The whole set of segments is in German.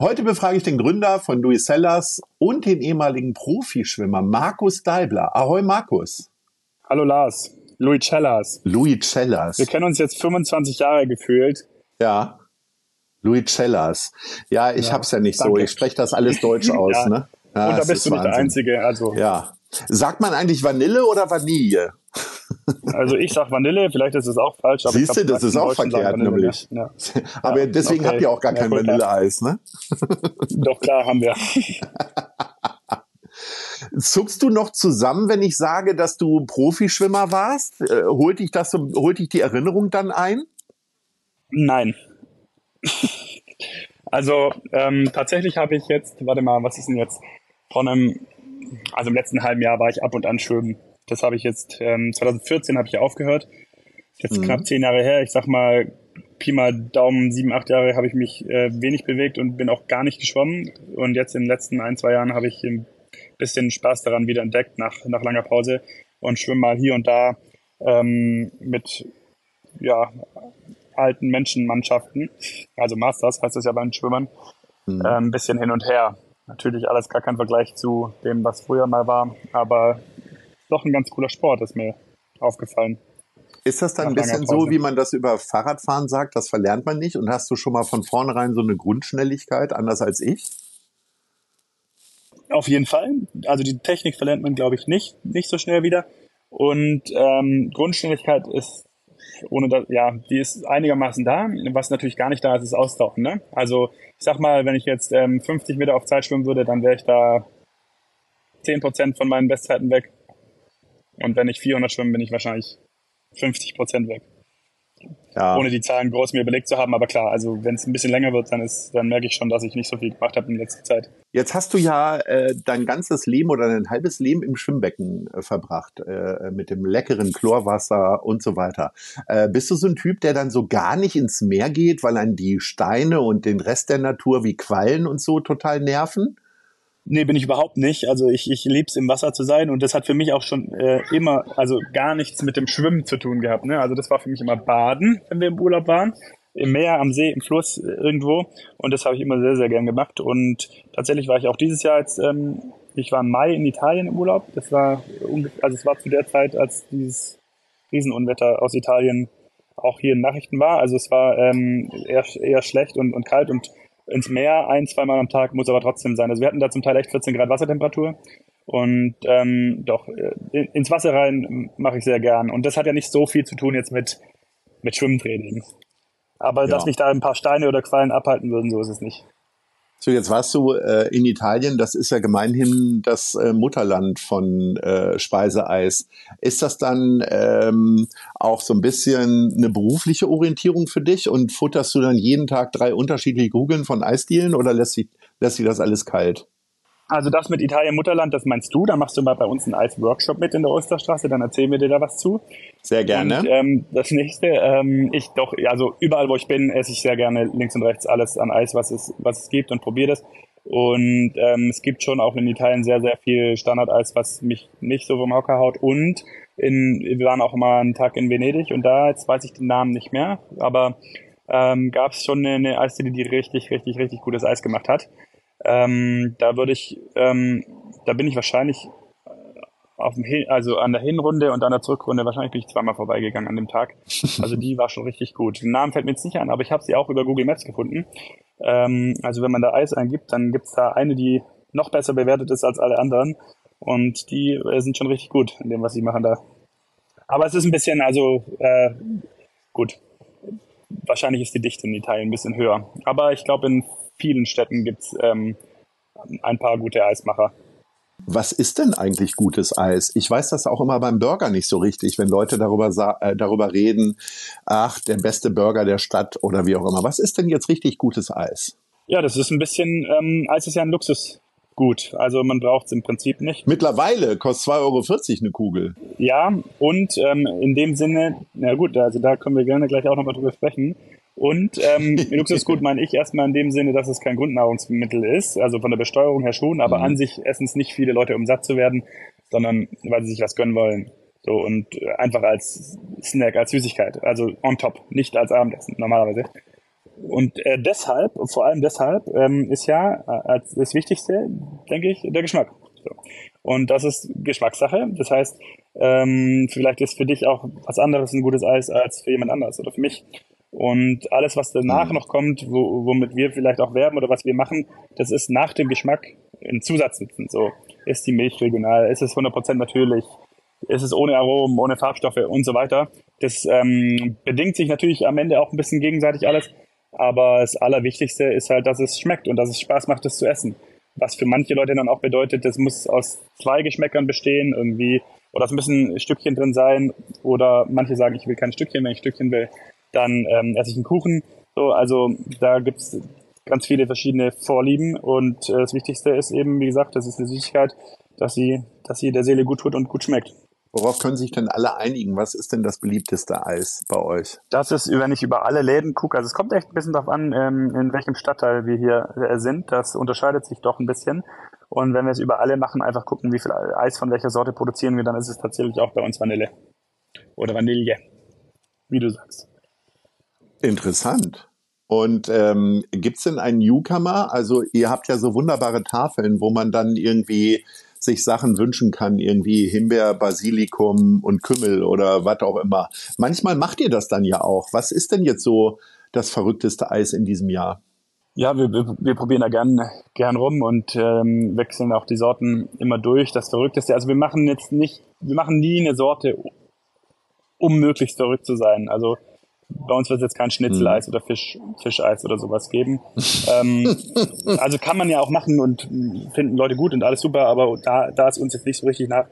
Heute befrage ich den Gründer von Louis Sellers und den ehemaligen Profischwimmer Markus Deibler. Ahoi Markus. Hallo Lars. Louis Cellas. Louis Cellas. Wir kennen uns jetzt 25 Jahre gefühlt. Ja. Louis Cellas. Ja, ich ja, hab's ja nicht danke. so. Ich spreche das alles deutsch aus, ja. ne? Ja, und da bist du nicht Wahnsinn. der Einzige. Also. Ja. Sagt man eigentlich Vanille oder Vanille? Also ich sag Vanille, vielleicht ist es auch falsch. Siehst du, das ist auch verkehrt nämlich. Ja. Aber ja, deswegen okay. habt ihr auch gar kein Vanilleeis, ne? Doch klar haben wir. Zuckst du noch zusammen, wenn ich sage, dass du Profischwimmer warst? Äh, holt dich das, holt dich die Erinnerung dann ein? Nein. also ähm, tatsächlich habe ich jetzt, warte mal, was ist denn jetzt? Von einem, also im letzten halben Jahr war ich ab und an schwimmen. Das habe ich jetzt, ähm, 2014 habe ich aufgehört. Jetzt mhm. knapp zehn Jahre her. Ich sag mal, Pi mal Daumen, sieben, acht Jahre habe ich mich äh, wenig bewegt und bin auch gar nicht geschwommen. Und jetzt in den letzten ein, zwei Jahren habe ich ein bisschen Spaß daran wieder entdeckt nach, nach langer Pause und schwimme mal hier und da ähm, mit ja, alten Menschenmannschaften, also Masters heißt das ja bei den Schwimmern, mhm. äh, ein bisschen hin und her. Natürlich alles gar kein Vergleich zu dem, was früher mal war, aber doch ein ganz cooler Sport, ist mir aufgefallen. Ist das dann ein bisschen so, wie man das über Fahrradfahren sagt, das verlernt man nicht? Und hast du schon mal von vornherein so eine Grundschnelligkeit, anders als ich? Auf jeden Fall. Also die Technik verlernt man, glaube ich, nicht, nicht so schnell wieder. Und ähm, Grundschnelligkeit ist ohne das, ja, die ist einigermaßen da. Was natürlich gar nicht da ist, ist Austauchen. Ne? Also ich sag mal, wenn ich jetzt ähm, 50 Meter auf Zeit schwimmen würde, dann wäre ich da 10% von meinen Bestzeiten weg. Und wenn ich 400 schwimme, bin ich wahrscheinlich 50 Prozent weg. Ja. Ohne die Zahlen groß mir überlegt zu haben, aber klar, also wenn es ein bisschen länger wird, dann ist, dann merke ich schon, dass ich nicht so viel gemacht habe in letzter Zeit. Jetzt hast du ja äh, dein ganzes Leben oder dein halbes Leben im Schwimmbecken äh, verbracht, äh, mit dem leckeren Chlorwasser und so weiter. Äh, bist du so ein Typ, der dann so gar nicht ins Meer geht, weil an die Steine und den Rest der Natur wie Quallen und so total nerven? Nee, bin ich überhaupt nicht. Also ich, ich liebe es im Wasser zu sein und das hat für mich auch schon äh, immer, also gar nichts mit dem Schwimmen zu tun gehabt. Ne? Also das war für mich immer Baden, wenn wir im Urlaub waren. Im Meer, am See, im Fluss, äh, irgendwo. Und das habe ich immer sehr, sehr gern gemacht. Und tatsächlich war ich auch dieses Jahr jetzt, ähm, ich war im Mai in Italien im Urlaub. Das war also es war zu der Zeit, als dieses Riesenunwetter aus Italien auch hier in Nachrichten war. Also es war ähm, eher, eher schlecht und, und kalt und ins Meer ein, zweimal am Tag muss aber trotzdem sein. Also wir hatten da zum Teil echt 14 Grad Wassertemperatur. Und ähm, doch, äh, ins Wasser rein mache ich sehr gern. Und das hat ja nicht so viel zu tun jetzt mit, mit Schwimmtraining. Aber ja. dass mich da ein paar Steine oder Quallen abhalten würden, so ist es nicht. So, jetzt warst du äh, in Italien, das ist ja gemeinhin das äh, Mutterland von äh, Speiseeis. Ist das dann ähm, auch so ein bisschen eine berufliche Orientierung für dich und futterst du dann jeden Tag drei unterschiedliche Kugeln von Eisdielen oder lässt sich, lässt sich das alles kalt? Also das mit Italien Mutterland, das meinst du? Da machst du mal bei uns einen Eis-Workshop mit in der Osterstraße, dann erzählen wir dir da was zu. Sehr gerne. Und, ähm, das nächste, ähm, ich doch, also überall wo ich bin, esse ich sehr gerne links und rechts alles an Eis, was es, was es gibt und probiere das. Und ähm, es gibt schon auch in Italien sehr, sehr viel Standardeis, was mich nicht so vom Hocker haut. Und in, wir waren auch mal einen Tag in Venedig und da, jetzt weiß ich den Namen nicht mehr, aber ähm, gab es schon eine, eine Eisdiele, die richtig, richtig, richtig gutes Eis gemacht hat. Ähm, da würde ich, ähm, da bin ich wahrscheinlich äh, auf dem Hin also an der Hinrunde und an der Zurückrunde, wahrscheinlich bin ich zweimal vorbeigegangen an dem Tag. Also die war schon richtig gut. Den Namen fällt mir jetzt nicht ein, aber ich habe sie auch über Google Maps gefunden. Ähm, also wenn man da Eis eingibt, dann gibt's da eine, die noch besser bewertet ist als alle anderen. Und die äh, sind schon richtig gut in dem, was sie machen da. Aber es ist ein bisschen, also äh, gut. Wahrscheinlich ist die Dichte in Italien ein bisschen höher. Aber ich glaube, in vielen Städten gibt es ähm, ein paar gute Eismacher. Was ist denn eigentlich gutes Eis? Ich weiß das auch immer beim Burger nicht so richtig, wenn Leute darüber, äh, darüber reden, ach, der beste Burger der Stadt oder wie auch immer. Was ist denn jetzt richtig gutes Eis? Ja, das ist ein bisschen, ähm, Eis ist ja ein Luxus, gut. Also man braucht es im Prinzip nicht. Mittlerweile kostet 2,40 Euro eine Kugel. Ja, und ähm, in dem Sinne, na gut, also da können wir gerne gleich auch nochmal drüber sprechen. Und ähm, Luxusgut meine ich erstmal in dem Sinne, dass es kein Grundnahrungsmittel ist, also von der Besteuerung her schon, aber mhm. an sich essen es nicht viele Leute, um satt zu werden, sondern weil sie sich was gönnen wollen. So und äh, einfach als Snack, als Süßigkeit, also on top, nicht als Abendessen normalerweise. Und äh, deshalb, vor allem deshalb, ähm, ist ja äh, als das Wichtigste, denke ich, der Geschmack. So. Und das ist Geschmackssache. Das heißt, ähm, vielleicht ist für dich auch was anderes ein gutes Eis als für jemand anderes oder für mich. Und alles, was danach mhm. noch kommt, wo, womit wir vielleicht auch werben oder was wir machen, das ist nach dem Geschmack ein Zusatznutzen. So, ist die Milch regional, ist es 100% natürlich, ist es ohne Aromen, ohne Farbstoffe und so weiter. Das ähm, bedingt sich natürlich am Ende auch ein bisschen gegenseitig alles. Aber das Allerwichtigste ist halt, dass es schmeckt und dass es Spaß macht, das zu essen. Was für manche Leute dann auch bedeutet, das muss aus zwei Geschmäckern bestehen, irgendwie, oder es müssen Stückchen drin sein, oder manche sagen, ich will kein Stückchen, wenn ich Stückchen will, dann ähm, esse ich einen Kuchen. So, also da gibt's ganz viele verschiedene Vorlieben und äh, das Wichtigste ist eben, wie gesagt, das ist eine Süßigkeit, dass sie, dass sie der Seele gut tut und gut schmeckt. Worauf können sich denn alle einigen? Was ist denn das beliebteste Eis bei euch? Das ist, wenn ich über alle Läden gucke, also es kommt echt ein bisschen darauf an, ähm, in welchem Stadtteil wir hier äh, sind. Das unterscheidet sich doch ein bisschen. Und wenn wir es über alle machen, einfach gucken, wie viel Eis von welcher Sorte produzieren wir, dann ist es tatsächlich auch bei uns Vanille. Oder Vanille, wie du sagst. Interessant. Und ähm, gibt es denn einen Newcomer? Also ihr habt ja so wunderbare Tafeln, wo man dann irgendwie sich Sachen wünschen kann, irgendwie Himbeer, Basilikum und Kümmel oder was auch immer. Manchmal macht ihr das dann ja auch. Was ist denn jetzt so das verrückteste Eis in diesem Jahr? Ja, wir, wir, wir probieren da gern, gern rum und ähm, wechseln auch die Sorten immer durch. Das Verrückteste, also wir machen jetzt nicht, wir machen nie eine Sorte, um möglichst verrückt zu sein. Also bei uns wird es jetzt kein Schnitzeleis mhm. oder Fisch, Fischeis oder sowas geben. ähm, also kann man ja auch machen und finden Leute gut und alles super, aber da, da ist uns jetzt nicht so richtig nach.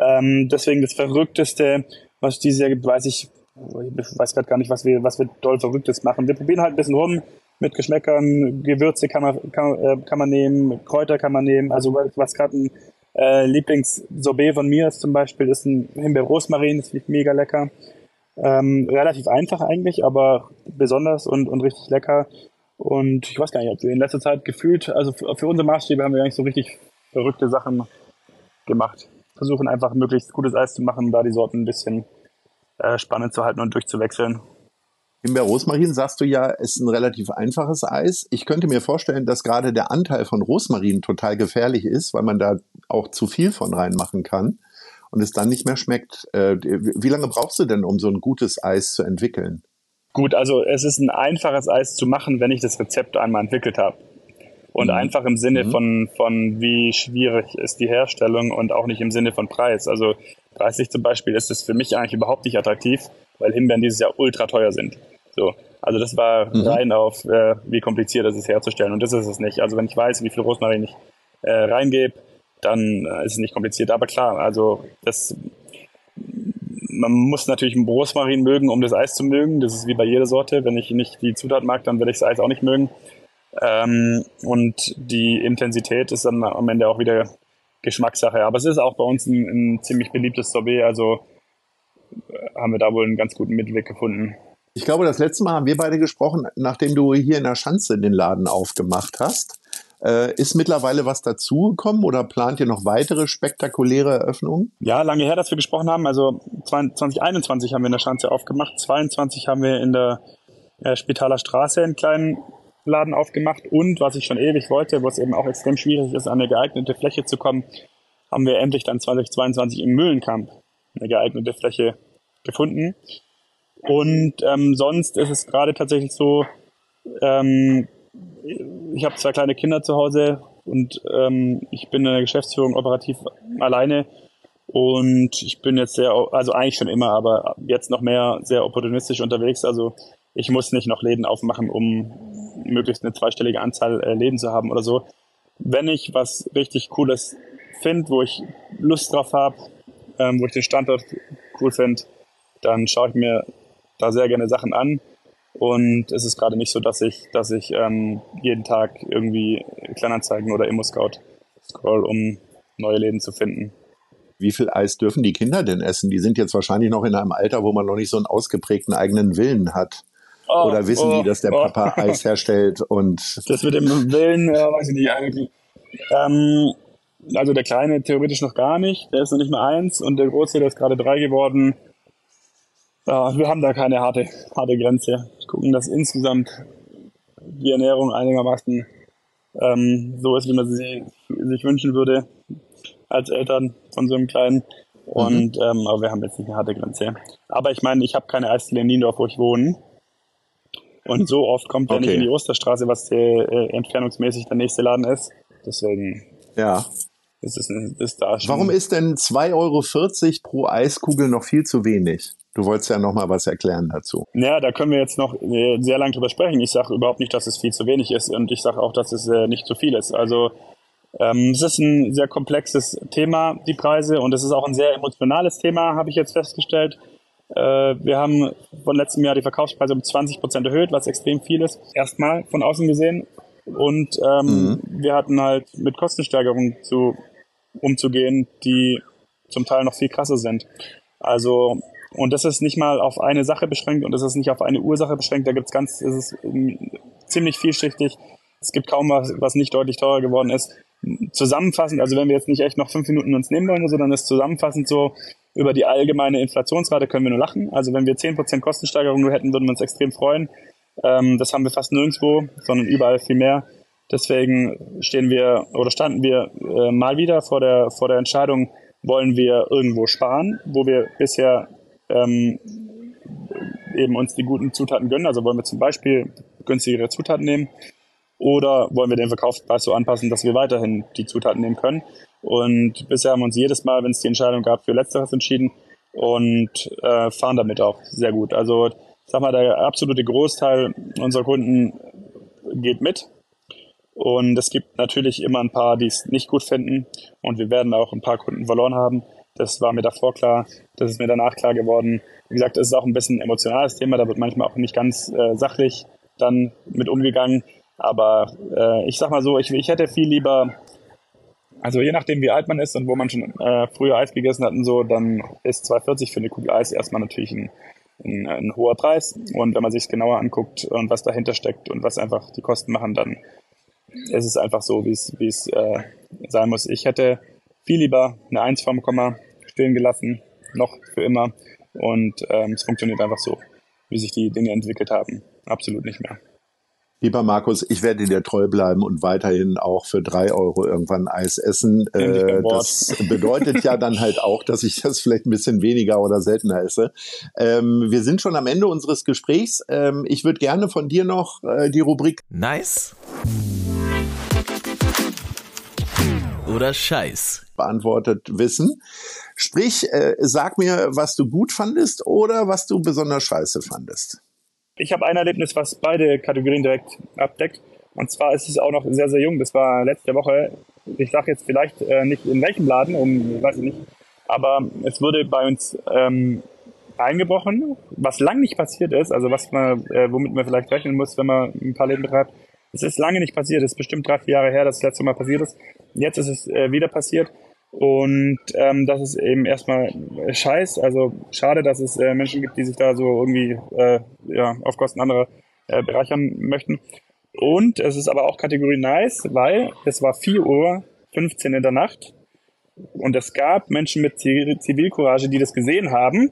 Ähm, deswegen das Verrückteste, was dieses Jahr gibt, weiß ich, ich weiß gerade gar nicht, was wir, was wir doll Verrücktes machen. Wir probieren halt ein bisschen rum mit Geschmäckern, Gewürze kann man, kann, äh, kann man nehmen, Kräuter kann man nehmen. Also was gerade ein äh, Lieblings-Sorbet von mir ist zum Beispiel, ist ein Himbeer-Rosmarin, das finde ich mega lecker. Ähm, relativ einfach eigentlich, aber besonders und, und richtig lecker. Und ich weiß gar nicht, ob wir in letzter Zeit gefühlt, also für, unsere Maßstäbe haben wir eigentlich so richtig verrückte Sachen gemacht. Versuchen einfach möglichst gutes Eis zu machen, da die Sorten ein bisschen äh, spannend zu halten und durchzuwechseln. Himbeer Rosmarin sagst du ja, ist ein relativ einfaches Eis. Ich könnte mir vorstellen, dass gerade der Anteil von Rosmarin total gefährlich ist, weil man da auch zu viel von reinmachen kann und es dann nicht mehr schmeckt. Äh, wie lange brauchst du denn, um so ein gutes Eis zu entwickeln? Gut, also es ist ein einfaches Eis zu machen, wenn ich das Rezept einmal entwickelt habe. Und mhm. einfach im Sinne mhm. von, von wie schwierig ist die Herstellung und auch nicht im Sinne von Preis. Also preislich zum Beispiel ist es für mich eigentlich überhaupt nicht attraktiv, weil Himbeeren dieses Jahr ultra teuer sind. So. Also das war mhm. rein auf, äh, wie kompliziert es ist herzustellen. Und das ist es nicht. Also wenn ich weiß, wie viel Rosmarin ich äh, reingebe, dann äh, ist es nicht kompliziert. Aber klar, also das, man muss natürlich einen Rosmarin mögen, um das Eis zu mögen. Das ist wie bei jeder Sorte. Wenn ich nicht die Zutat mag, dann werde ich das Eis auch nicht mögen. Ähm, und die Intensität ist dann am Ende auch wieder Geschmackssache. Aber es ist auch bei uns ein, ein ziemlich beliebtes Sorbet, also äh, haben wir da wohl einen ganz guten Mittelweg gefunden. Ich glaube, das letzte Mal haben wir beide gesprochen, nachdem du hier in der Schanze den Laden aufgemacht hast. Äh, ist mittlerweile was dazugekommen oder plant ihr noch weitere spektakuläre Eröffnungen? Ja, lange her, dass wir gesprochen haben. Also 2021 haben wir in der Schanze aufgemacht, 22 haben wir in der äh, Spitaler Straße einen kleinen Laden aufgemacht und was ich schon ewig wollte, wo es eben auch extrem schwierig ist, an eine geeignete Fläche zu kommen, haben wir endlich dann 2022 im Mühlenkamp eine geeignete Fläche gefunden. Und ähm, sonst ist es gerade tatsächlich so, ähm, ich habe zwei kleine Kinder zu Hause und ähm, ich bin in der Geschäftsführung operativ alleine und ich bin jetzt sehr, also eigentlich schon immer, aber jetzt noch mehr sehr opportunistisch unterwegs. Also ich muss nicht noch Läden aufmachen, um möglichst eine zweistellige Anzahl äh, Läden zu haben oder so. Wenn ich was richtig Cooles finde, wo ich Lust drauf habe, ähm, wo ich den Standort cool finde, dann schaue ich mir da sehr gerne Sachen an. Und es ist gerade nicht so, dass ich, dass ich ähm, jeden Tag irgendwie Kleinanzeigen oder Immo-Scout scroll, um neue Läden zu finden. Wie viel Eis dürfen die Kinder denn essen? Die sind jetzt wahrscheinlich noch in einem Alter, wo man noch nicht so einen ausgeprägten eigenen Willen hat. Oh, Oder wissen oh, die, dass der oh. Papa Eis herstellt und. Das mit dem Willen, ja, weiß ich nicht eigentlich. Ähm, also der Kleine theoretisch noch gar nicht, der ist noch nicht mehr eins und der Große, der ist gerade drei geworden. Ja, wir haben da keine harte, harte Grenze. Gucken, dass insgesamt die Ernährung einigermaßen ähm, so ist, wie man sie sich wünschen würde als Eltern von so einem Kleinen. Und mhm. ähm, aber wir haben jetzt nicht eine harte Grenze. Aber ich meine, ich habe keine Eisdiele in Niendorf, wo ich wohne. Und so oft kommt er okay. nicht in die Osterstraße, was äh, entfernungsmäßig der nächste Laden ist. Deswegen ja. Ist es ist da schon. Warum ist denn 2,40 Euro pro Eiskugel noch viel zu wenig? Du wolltest ja noch mal was erklären dazu. Ja, da können wir jetzt noch äh, sehr lange drüber sprechen. Ich sage überhaupt nicht, dass es viel zu wenig ist und ich sage auch, dass es äh, nicht zu viel ist. Also ähm, es ist ein sehr komplexes Thema, die Preise, und es ist auch ein sehr emotionales Thema, habe ich jetzt festgestellt. Äh, wir haben von letztem Jahr die Verkaufspreise um 20 Prozent erhöht, was extrem viel ist. Erstmal von außen gesehen. Und ähm, mhm. wir hatten halt mit Kostensteigerungen zu, umzugehen, die zum Teil noch viel krasser sind. Also, und das ist nicht mal auf eine Sache beschränkt und das ist nicht auf eine Ursache beschränkt. Da gibt's ganz, es ist ähm, ziemlich vielschichtig. Es gibt kaum was, was nicht deutlich teurer geworden ist zusammenfassend, also wenn wir jetzt nicht echt noch fünf Minuten uns nehmen wollen, sondern ist zusammenfassend so, über die allgemeine Inflationsrate können wir nur lachen. Also wenn wir zehn Prozent Kostensteigerung nur hätten, würden wir uns extrem freuen. Ähm, das haben wir fast nirgendwo, sondern überall viel mehr. Deswegen stehen wir oder standen wir äh, mal wieder vor der, vor der Entscheidung, wollen wir irgendwo sparen, wo wir bisher ähm, eben uns die guten Zutaten gönnen. Also wollen wir zum Beispiel günstigere Zutaten nehmen oder wollen wir den Verkaufspreis so anpassen, dass wir weiterhin die Zutaten nehmen können? Und bisher haben wir uns jedes Mal, wenn es die Entscheidung gab, für Letzteres entschieden und äh, fahren damit auch sehr gut. Also sag mal, der absolute Großteil unserer Kunden geht mit. Und es gibt natürlich immer ein paar, die es nicht gut finden. Und wir werden auch ein paar Kunden verloren haben. Das war mir davor klar. Das ist mir danach klar geworden. Wie gesagt, es ist auch ein bisschen ein emotionales Thema. Da wird manchmal auch nicht ganz äh, sachlich dann mit umgegangen. Aber äh, ich sag mal so, ich, ich hätte viel lieber, also je nachdem wie alt man ist und wo man schon äh, früher Eis gegessen hat und so, dann ist 2,40 für eine Kugel Eis erstmal natürlich ein, ein, ein hoher Preis. Und wenn man sich genauer anguckt und was dahinter steckt und was einfach die Kosten machen, dann ist es einfach so, wie es äh, sein muss. Ich hätte viel lieber eine 1 vom Komma stehen gelassen, noch für immer. Und ähm, es funktioniert einfach so, wie sich die Dinge entwickelt haben. Absolut nicht mehr. Lieber Markus, ich werde dir treu bleiben und weiterhin auch für drei Euro irgendwann Eis essen. Äh, das bedeutet ja dann halt auch, dass ich das vielleicht ein bisschen weniger oder seltener esse. Ähm, wir sind schon am Ende unseres Gesprächs. Ähm, ich würde gerne von dir noch äh, die Rubrik Nice oder Scheiß beantwortet wissen. Sprich, äh, sag mir, was du gut fandest oder was du besonders scheiße fandest. Ich habe ein Erlebnis, was beide Kategorien direkt abdeckt. Und zwar ist es auch noch sehr, sehr jung. Das war letzte Woche. Ich sage jetzt vielleicht äh, nicht in welchem Laden, um weiß ich nicht. Aber es wurde bei uns ähm, eingebrochen, was lang nicht passiert ist. Also was man, äh, womit man vielleicht rechnen muss, wenn man ein paar Läden betreibt. Es ist lange nicht passiert. Es ist bestimmt drei, vier Jahre her, dass das letzte Mal passiert ist. Jetzt ist es äh, wieder passiert. Und ähm, das ist eben erstmal scheiß. Also schade, dass es äh, Menschen gibt, die sich da so irgendwie äh, ja, auf Kosten anderer äh, bereichern möchten. Und es ist aber auch Kategorie nice, weil es war 4 Uhr 15 in der Nacht und es gab Menschen mit Zivilcourage, die das gesehen haben.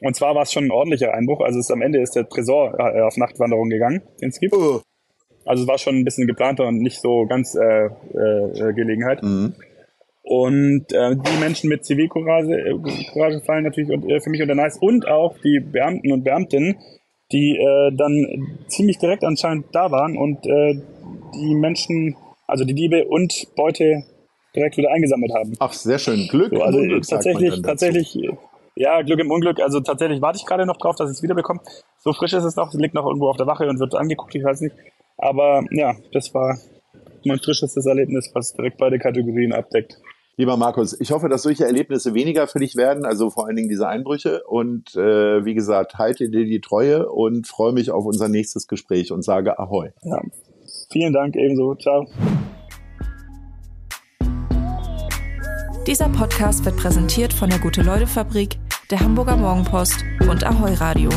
Und zwar war es schon ein ordentlicher Einbruch. Also es, am Ende ist der Tresor äh, auf Nachtwanderung gegangen, den es gibt. Oh. Also es war schon ein bisschen geplanter und nicht so ganz äh, äh, Gelegenheit. Mhm. Und äh, die Menschen mit Zivilcourage äh, Courage fallen natürlich äh, für mich unter Nice und auch die Beamten und Beamtinnen, die äh, dann ziemlich direkt anscheinend da waren und äh, die Menschen, also die Diebe und Beute direkt wieder eingesammelt haben. Ach, sehr schön. Glück so, also im Unglück, tatsächlich, tatsächlich, ja, Glück im Unglück. Also tatsächlich warte ich gerade noch drauf, dass ich es wiederbekomme. So frisch ist es noch, es liegt noch irgendwo auf der Wache und wird angeguckt, ich weiß nicht. Aber ja, das war mein frischestes Erlebnis, was direkt beide Kategorien abdeckt. Lieber Markus, ich hoffe, dass solche Erlebnisse weniger für dich werden, also vor allen Dingen diese Einbrüche. Und äh, wie gesagt, halte dir die Treue und freue mich auf unser nächstes Gespräch und sage Ahoi. Ja, vielen Dank ebenso. Ciao. Dieser Podcast wird präsentiert von der Gute-Leute-Fabrik, der Hamburger Morgenpost und Ahoi Radio.